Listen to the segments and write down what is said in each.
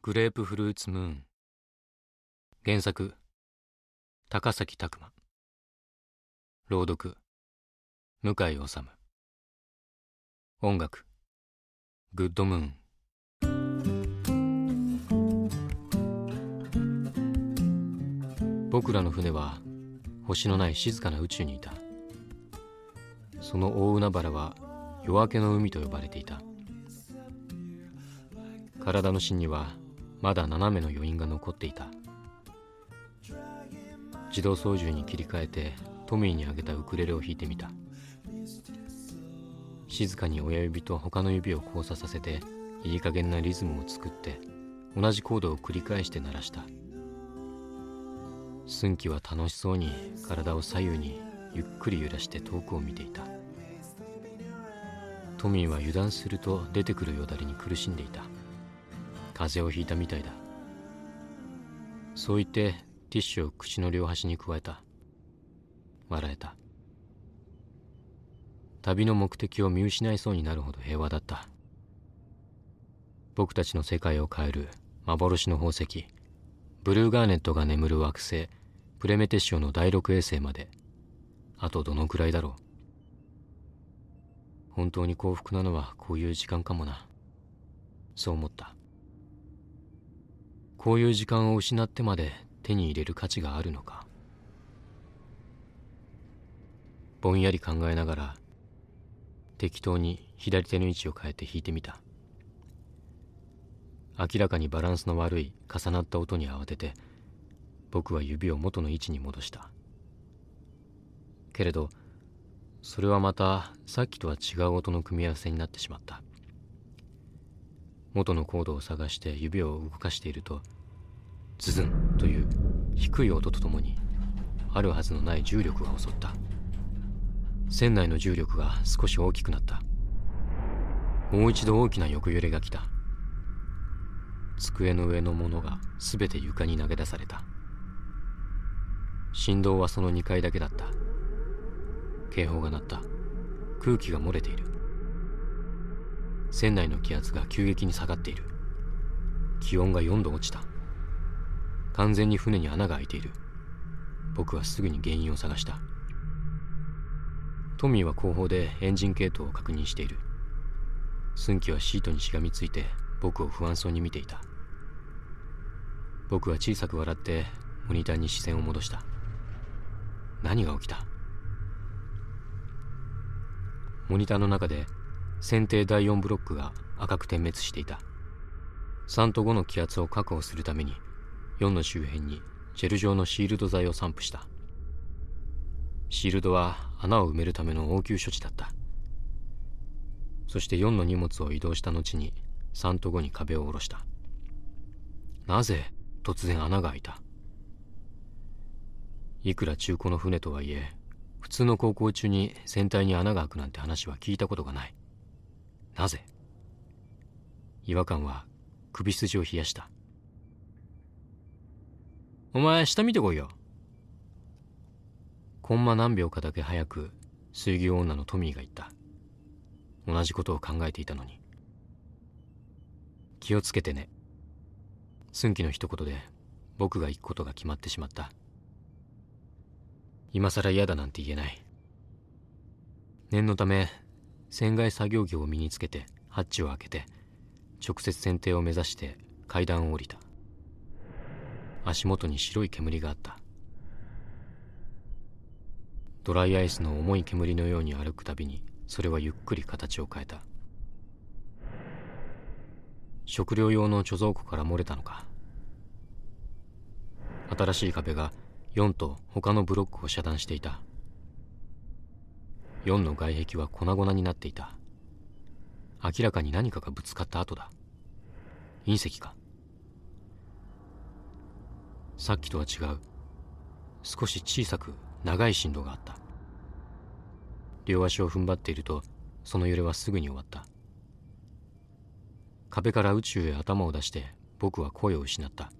グレープフルーツムーン。原作高崎拓磨。朗読向井治。音楽グッドムーン。僕らの船は星のない静かな宇宙にいた。その大海原は夜明けの海と呼ばれていた。体の芯にはまだ斜めの余韻が残っていた。自動操縦に切り替えてトミーにあげたウクレレを弾いてみた。静かに親指と他の指を交差させていい加減なリズムを作って同じコードを繰り返して鳴らした。寸気は楽しそうに体を左右にゆっくり揺らして遠くを見ていた。トミーは油断すると出てくるよだれに苦しんでいた。風邪をひいたみたいだ。そう言ってティッシュを口の両端に加えた。笑えた。旅の目的を見失いそうになるほど平和だった。僕たちの世界を変える幻の宝石ブルーガーネットが眠る惑星プレメテシオの第6衛星まであとどのくらいだろう。本当に幸福なのはこういう時間かもな。そう思った。こういう時間を失ってまで手に入れる価値があるのか。ぼんやり考えながら適当に左手の位置を変えて弾いてみた。明らかにバランスの悪い重なった音に慌てて僕は指を元の位置に戻した。けれどそれはまたさっきとは違う音の組み合わせになってしまった。元のコードを探して指を動かしているとズズンという低い音とともにあるはずのない重力が襲った。船内の重力が少し大きくなった。もう一度大きな横揺れが来た。机の上のものが全て床に投げ出された。振動はその2階だけだった。警報が鳴った。空気が漏れている。船内の気圧が急激に下がっている。気温が4度落ちた。完全に船に穴が開いている。僕はすぐに原因を探した。トミーは後方でエンジン系統を確認している。寸気はシートにしがみついて僕を不安そうに見ていた。僕は小さく笑ってモニターに視線を戻した。何が起きた？モニターの中で船底第4ブロックが赤く点滅していた。3と5の気圧を確保するために4の周辺にジェル状のシールド剤を散布した。シールドは穴を埋めるための応急処置だった。そして4の荷物を移動した後に3と5に壁を下ろした。なぜ突然穴が開いた？いくら中古の船とはいえ普通の航行中に船体に穴が開くなんて話は聞いたことがない。なぜ？違和感は首筋を冷やした。お前下見てこいよ。コンマ何秒かだけ早く水牛女のトミーが言った。同じことを考えていたのに。気をつけてね。寸気の一言で僕が行くことが決まってしまった。今更嫌だなんて言えない。念のため船外作業着を身につけてハッチを開けて直接船底を目指して階段を降りた。足元に白い煙があった。ドライアイスの重い煙のように歩くたびにそれはゆっくり形を変えた。食料用の貯蔵庫から漏れたのか。新しい壁が4と他のブロックを遮断していた。4の外壁は粉々になっていた。明らかに何かがぶつかった跡だ。隕石か。さっきとは違う。少し小さく長い振動があった。両足を踏ん張っているとその揺れはすぐに終わった。壁から宇宙へ頭を出して僕は声を失った。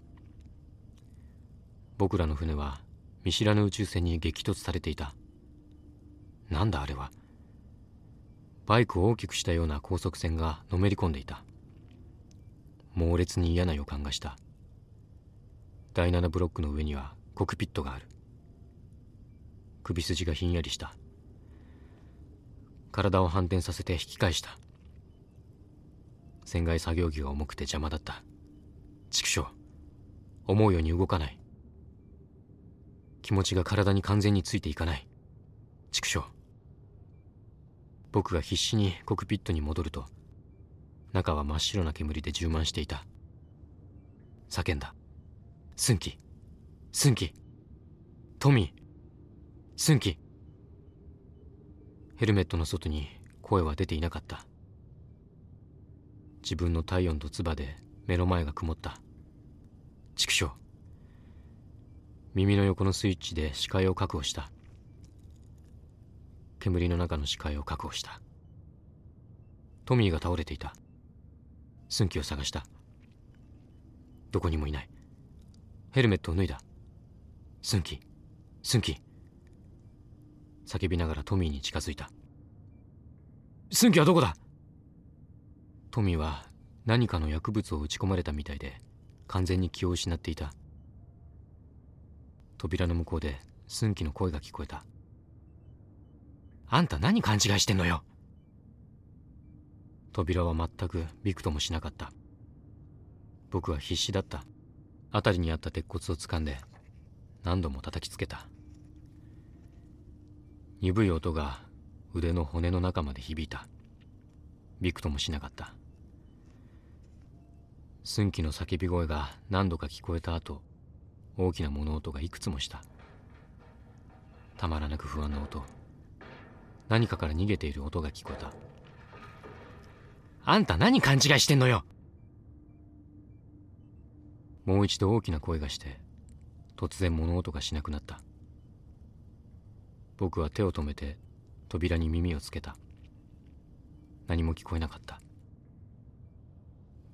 僕らの船は見知らぬ宇宙船に激突されていた。なんだあれは。バイクを大きくしたような高速船がのめり込んでいた。猛烈に嫌な予感がした。第7ブロックの上にはコクピットがある。首筋がひんやりした。体を反転させて引き返した。船外作業着が重くて邪魔だった。畜生。思うように動かない。気持ちが体に完全についていかない。畜生。僕が必死にコクピットに戻ると中は真っ白な煙で充満していた。叫んだ。寸喜寸喜トミー。寸喜ヘルメットの外に声は出ていなかった。自分の体温と唾で目の前が曇った。畜生。耳の横のスイッチで視界を確保した。煙の中の視界を確保した。トミーが倒れていた。寸喜を探した。どこにもいない。ヘルメットを脱いだ。寸喜寸喜叫びながらトミーに近づいた。寸喜はどこだ？トミーは何かの薬物を打ち込まれたみたいで完全に気を失っていた。扉の向こうで寸喜の声が聞こえた。あんた何勘違いしてんのよ。扉は全くびくともしなかった。僕は必死だった。辺りにあった鉄骨を掴んで何度も叩きつけた。鈍い音が腕の骨の中まで響いた。びくともしなかった。寸喜の叫び声が何度か聞こえた後大きな物音がいくつもした。たまらなく不安な音。何かから逃げている音が聞こえた。あんた何勘違いしてんのよ。もう一度大きな声がして突然物音がしなくなった。僕は手を止めて扉に耳をつけた。何も聞こえなかった。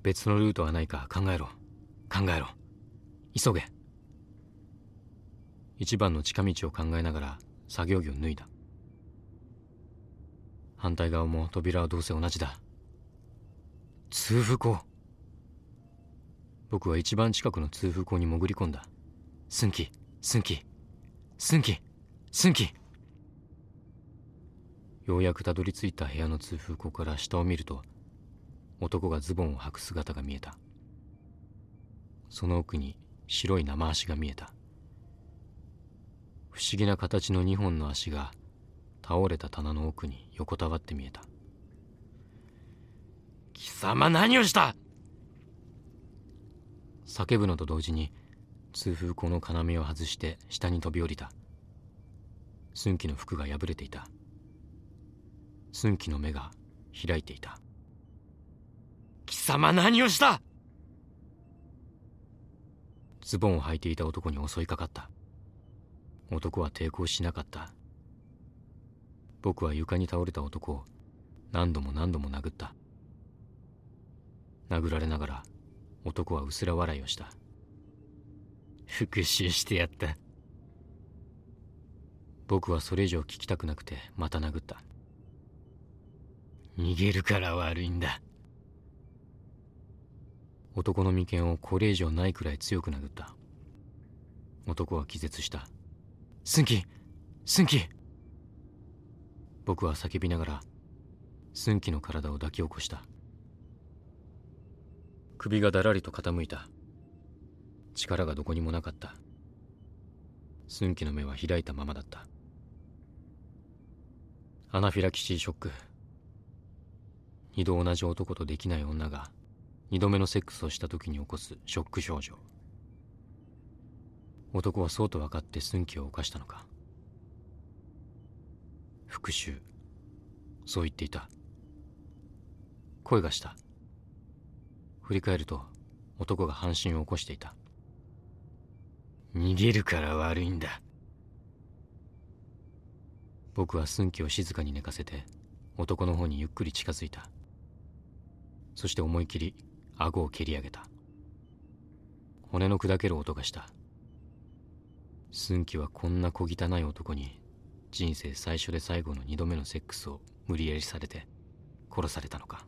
別のルートはないか考えろ。考えろ。急げ。一番の近道を考えながら作業着を脱いだ。反対側も扉はどうせ同じだ。通風口。僕は一番近くの通風口に潜り込んだ。寸喜寸喜寸喜寸喜ようやくたどり着いた部屋の通風口から下を見ると男がズボンを履く姿が見えた。その奥に白い生足が見えた。不思議な形の2本の足が倒れた棚の奥に横たわって見えた。貴様何をした？叫ぶのと同時に通風口の要を外して下に飛び降りた。寸喜の服が破れていた。寸喜の目が開いていた。貴様何をした？ズボンを履いていた男に襲いかかった。男は抵抗しなかった僕は床に倒れた男を何度も何度も殴った。殴られながら男は薄ら笑いをした。復讐してやった。僕はそれ以上聞きたくなくてまた殴った。逃げるから悪いんだ。男の眉間をこれ以上ないくらい強く殴った。男は気絶した。寸喜寸喜僕は叫びながら寸喜の体を抱き起こした。首がだらりと傾いた。力がどこにもなかった。寸喜の目は開いたままだった。アナフィラキシーショック。二度同じ男とできない女が二度目のセックスをした時に起こすショック症状。男はそうと分かって寸喜を犯したのか。復讐。そう言っていた。声がした。振り返ると男が半身を起こしていた。逃げるから悪いんだ。僕は寸喜を静かに寝かせて男の方にゆっくり近づいた。そして思い切り顎を蹴り上げた。骨の砕ける音がした。寸喜はこんな小汚い男に人生最初で最後の二度目のセックスを無理やりされて殺されたのか。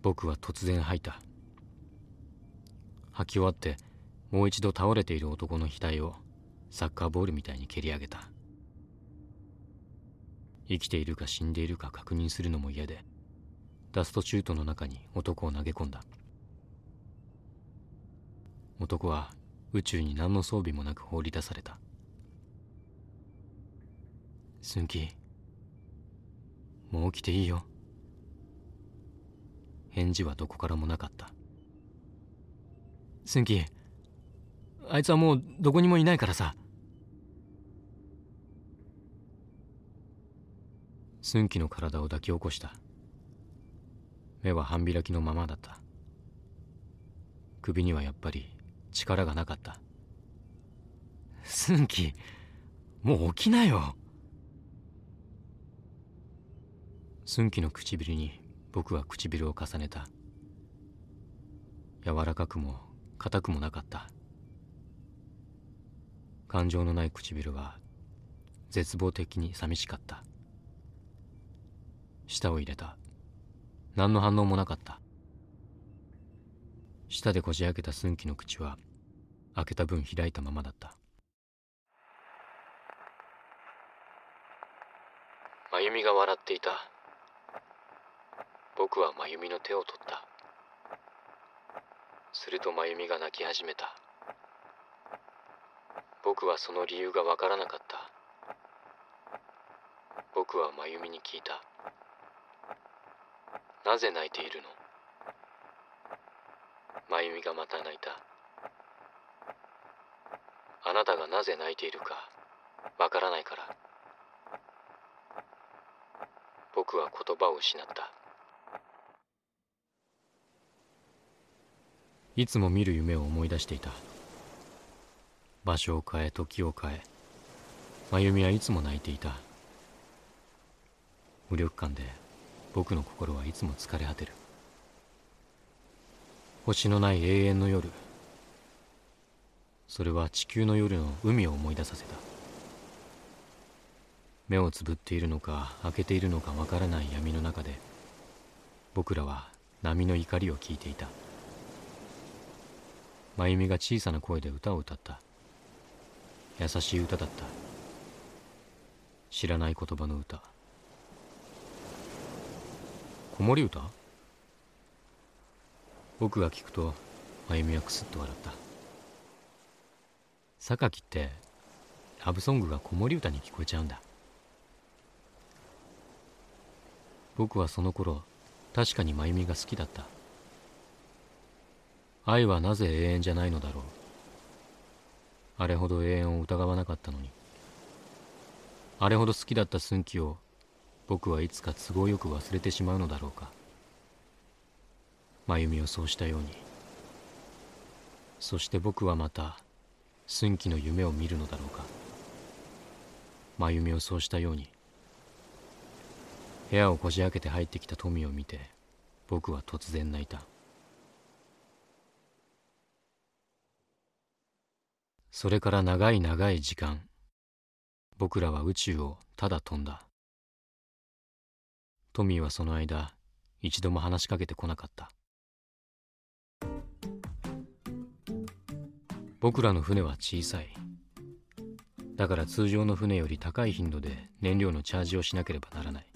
僕は突然吐いた。吐き終わってもう一度倒れている男の額をサッカーボールみたいに蹴り上げた。生きているか死んでいるか確認するのも嫌でダストシュートの中に男を投げ込んだ。男は宇宙に何の装備もなく放り出された。スンキもう起きていいよ。返事はどこからもなかった。スンキあいつはもうどこにもいないからさ。スンキの体を抱き起こした。目は半開きのままだった。首にはやっぱり力がなかった。スンキもう起きなよ。寸気の唇に僕は唇を重ねた。柔らかくも硬くもなかった。感情のない唇は絶望的に寂しかった。舌を入れた。何の反応もなかった。舌でこじ開けた寸気の口は開けた分開いたままだった。真由美が笑っていた。僕は真由美の手を取った。すると真由美が泣き始めた。僕はその理由がわからなかった。僕は真由美に聞いた。なぜ泣いているの？真由美がまた泣いた。あなたがなぜ泣いているかわからないから。僕は言葉を失った。いつも見る夢を思い出していた。場所を変え時を変え真由美はいつも泣いていた。無力感で僕の心はいつも疲れ果てる。星のない永遠の夜。それは地球の夜の海を思い出させた。目をつぶっているのか開けているのかわからない闇の中で僕らは波の怒りを聞いていた。真由美が小さな声で歌を歌った。優しい歌だった。知らない言葉の歌。子守歌？僕が聞くと真由美はクスッと笑った。榊ってラブソングが子守歌に聞こえちゃうんだ。僕はその頃確かに真由美が好きだった。愛はなぜ永遠じゃないのだろう。あれほど永遠を疑わなかったのに。あれほど好きだった寸気を僕はいつか都合よく忘れてしまうのだろうか。真由美をそうしたように。そして僕はまた寸気の夢を見るのだろうか。真由美をそうしたように。部屋をこじ開けて入ってきた富を見て僕は突然泣いた。それから長い長い時間僕らは宇宙をただ飛んだ。トミーはその間一度も話しかけてこなかった。僕らの船は小さい。だから通常の船より高い頻度で燃料のチャージをしなければならない。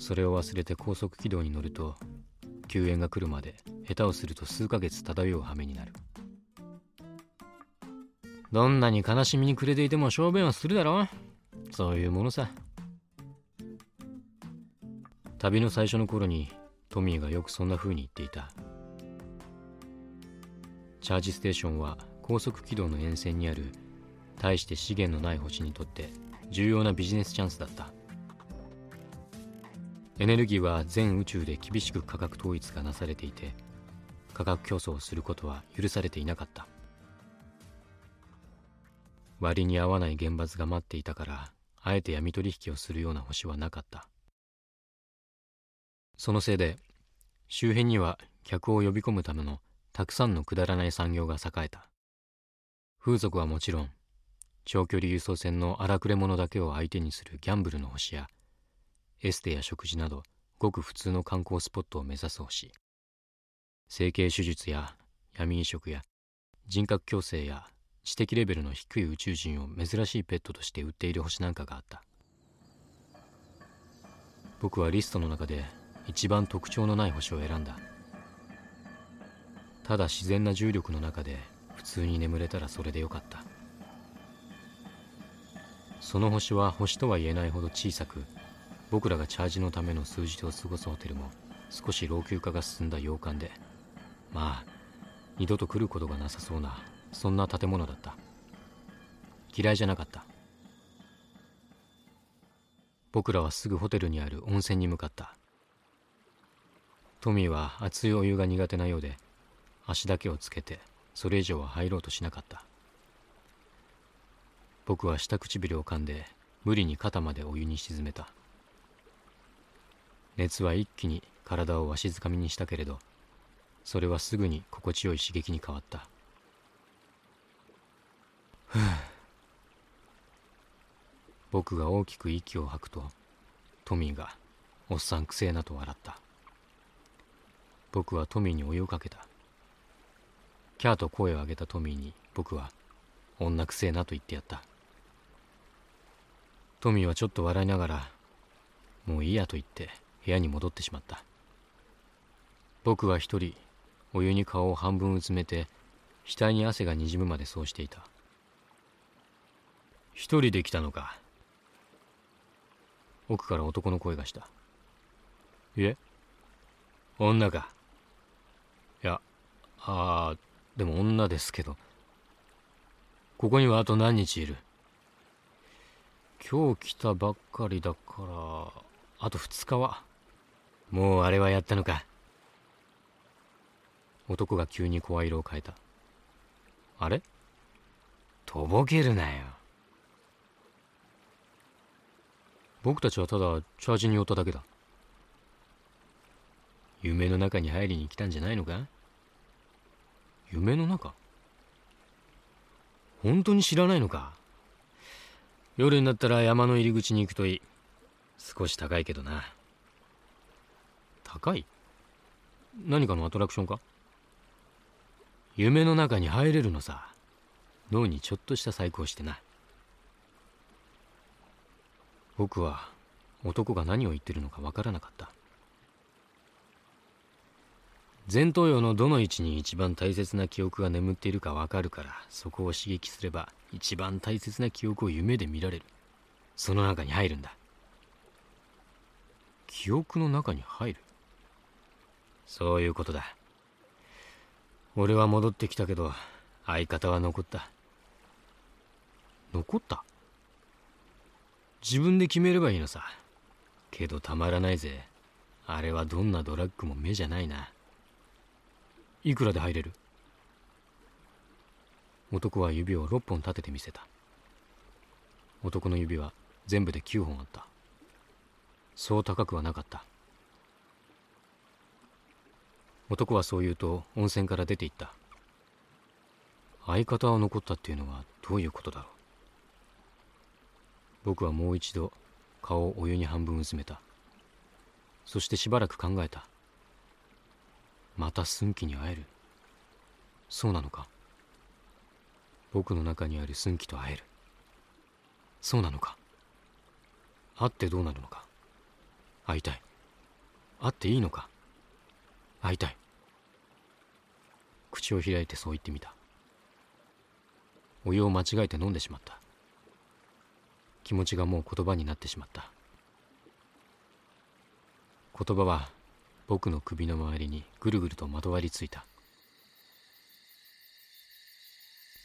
それを忘れて高速軌道に乗ると救援が来るまで下手をすると数ヶ月漂う羽目になる。どんなに悲しみに暮れていても小便はするだろう。そういうものさ。旅の最初の頃にトミーがよくそんな風に言っていた。チャージステーションは高速軌道の沿線にある大して資源のない星にとって重要なビジネスチャンスだった。エネルギーは全宇宙で厳しく価格統一がなされていて価格競争をすることは許されていなかった。割に合わない厳罰が待っていたからあえて闇取引をするような星はなかった。そのせいで周辺には客を呼び込むためのたくさんのくだらない産業が栄えた。風俗はもちろん長距離輸送船の荒くれ者だけを相手にするギャンブルの星やエステや食事などごく普通の観光スポットを目指す星。整形手術や闇移植や人格矯正や知的レベルの低い宇宙人を珍しいペットとして売っている星なんかがあった。僕はリストの中で一番特徴のない星を選んだ。ただ自然な重力の中で普通に眠れたらそれでよかった。その星は星とは言えないほど小さく僕らがチャージのための数日を過ごすホテルも少し老朽化が進んだ洋館でまあ二度と来ることがなさそうな。そんな建物だった。嫌いじゃなかった。僕らはすぐホテルにある温泉に向かった。トミーは熱いお湯が苦手なようで足だけをつけてそれ以上は入ろうとしなかった。僕は下唇を噛んで無理に肩までお湯に沈めた。熱は一気に体をわしづかみにしたけれどそれはすぐに心地よい刺激に変わった。僕が大きく息を吐くとトミーが「おっさんくせえな」と笑った。僕はトミーにお湯をかけた。キャーと声を上げたトミーに僕は「女くせえな」と言ってやった。トミーはちょっと笑いながら「もういいや」と言って部屋に戻ってしまった。僕は一人お湯に顔を半分うつめて額に汗がにじむまでそうしていた。一人で来たのか。奥から男の声がした。いえ女かいやああでも女ですけど。ここにはあと何日いる？今日来たばっかりだからあと2日は。もうあれはやったのか。男が急に声色を変えた。あれ？とぼけるなよ。僕たちはただチャージに寄っただけだ。夢の中に入りに来たんじゃないのか？夢の中？本当に知らないのか？夜になったら山の入り口に行くといい。少し高いけどな。高い？何かのアトラクションか？夢の中に入れるのさ。脳にちょっとした細工をしてな。僕は男が何を言ってるのかわからなかった。前頭葉のどの位置に一番大切な記憶が眠っているかわかるからそこを刺激すれば一番大切な記憶を夢で見られる。その中に入るんだ。記憶の中に入る？そういうことだ。俺は戻ってきたけど相方は残った。残った？自分で決めればいいのさ。けどたまらないぜ。あれはどんなドラッグも目じゃないな。いくらで入れる？男は指を6本立ててみせた。男の指は全部で9本あった。そう高くはなかった。男はそう言うと温泉から出て行った。相方は残ったっていうのはどういうことだろう？僕はもう一度顔をお湯に半分薄めた。そしてしばらく考えた。また寸気に会える。そうなのか。僕の中にある寸気と会える。そうなのか。会ってどうなるのか。会いたい。会っていいのか。会いたい。口を開いてそう言ってみた。お湯を間違えて飲んでしまった。気持ちがもう言葉になってしまった。言葉は僕の首の周りにぐるぐるとまとわりついた。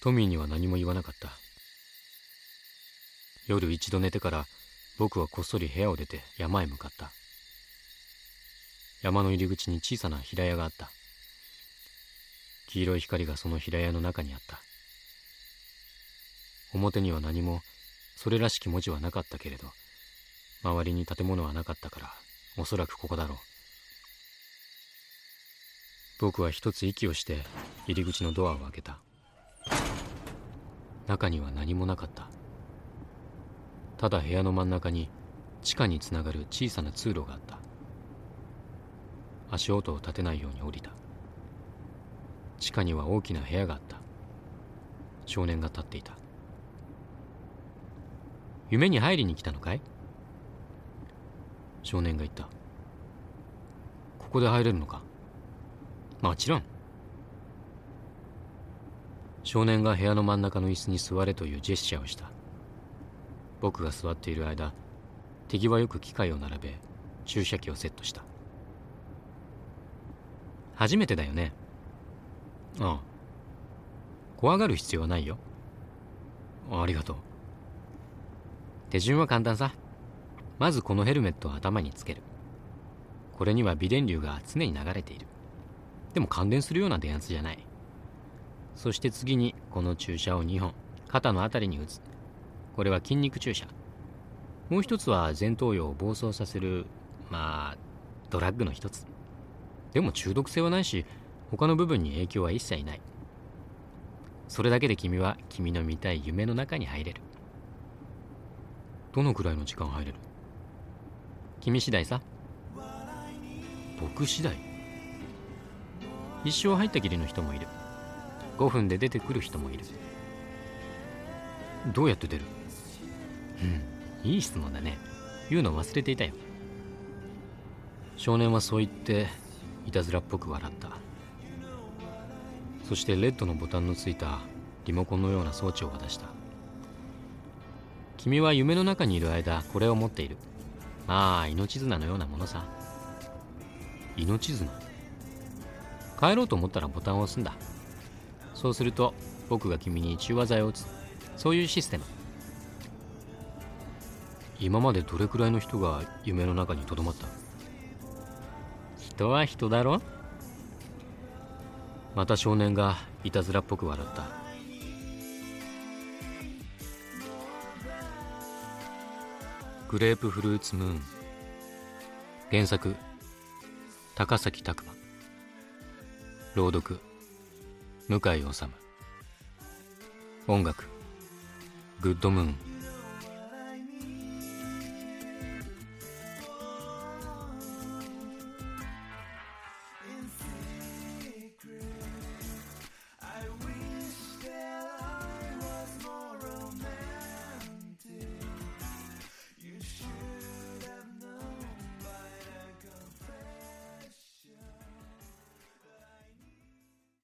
トミーには何も言わなかった。夜一度寝てから僕はこっそり部屋を出て山へ向かった。山の入り口に小さな平屋があった。黄色い光がその平屋の中にあった。表には何もそれらしき文字はなかったけれど周りに建物はなかったからおそらくここだろう。僕は一つ息をして入り口のドアを開けた。中には何もなかった。ただ部屋の真ん中に地下につながる小さな通路があった。足音を立てないように降りた。地下には大きな部屋があった。少年が立っていた。夢に入りに来たのかい？少年が言った。ここで入れるのか？もちろん。少年が部屋の真ん中の椅子に座れというジェスチャーをした。僕が座っている間手際よく機械を並べ注射器をセットした。初めてだよね？ああ。怖がる必要はないよ。ありがとう。手順は簡単さ。まずこのヘルメットを頭につける。これには微電流が常に流れている。でも感電するような電圧じゃない。そして次にこの注射を2本肩の辺りに打つ。これは筋肉注射。もう一つは前頭葉を暴走させるまあドラッグの一つ。でも中毒性はないし他の部分に影響は一切ない。それだけで君は君の見たい夢の中に入れる。どのくらいの時間入れる？君次第さ。僕次第？一生入ったきりの人もいる。5分で出てくる人もいる。どうやって出る？うんいい質問だね。言うの忘れていたよ。少年はそう言っていたずらっぽく笑った。そしてレッドのボタンのついたリモコンのような装置を渡した。君は夢の中にいる間これを持っている。まあ命綱のようなものさ。命綱。帰ろうと思ったらボタンを押すんだ。そうすると僕が君に中和剤を打つ。そういうシステム。今までどれくらいの人が夢の中にとどまった？人は人だろ？また少年がいたずらっぽく笑った。グレープフルーツムーン。原作高崎拓磨。朗読向井治。音楽グッドムーン。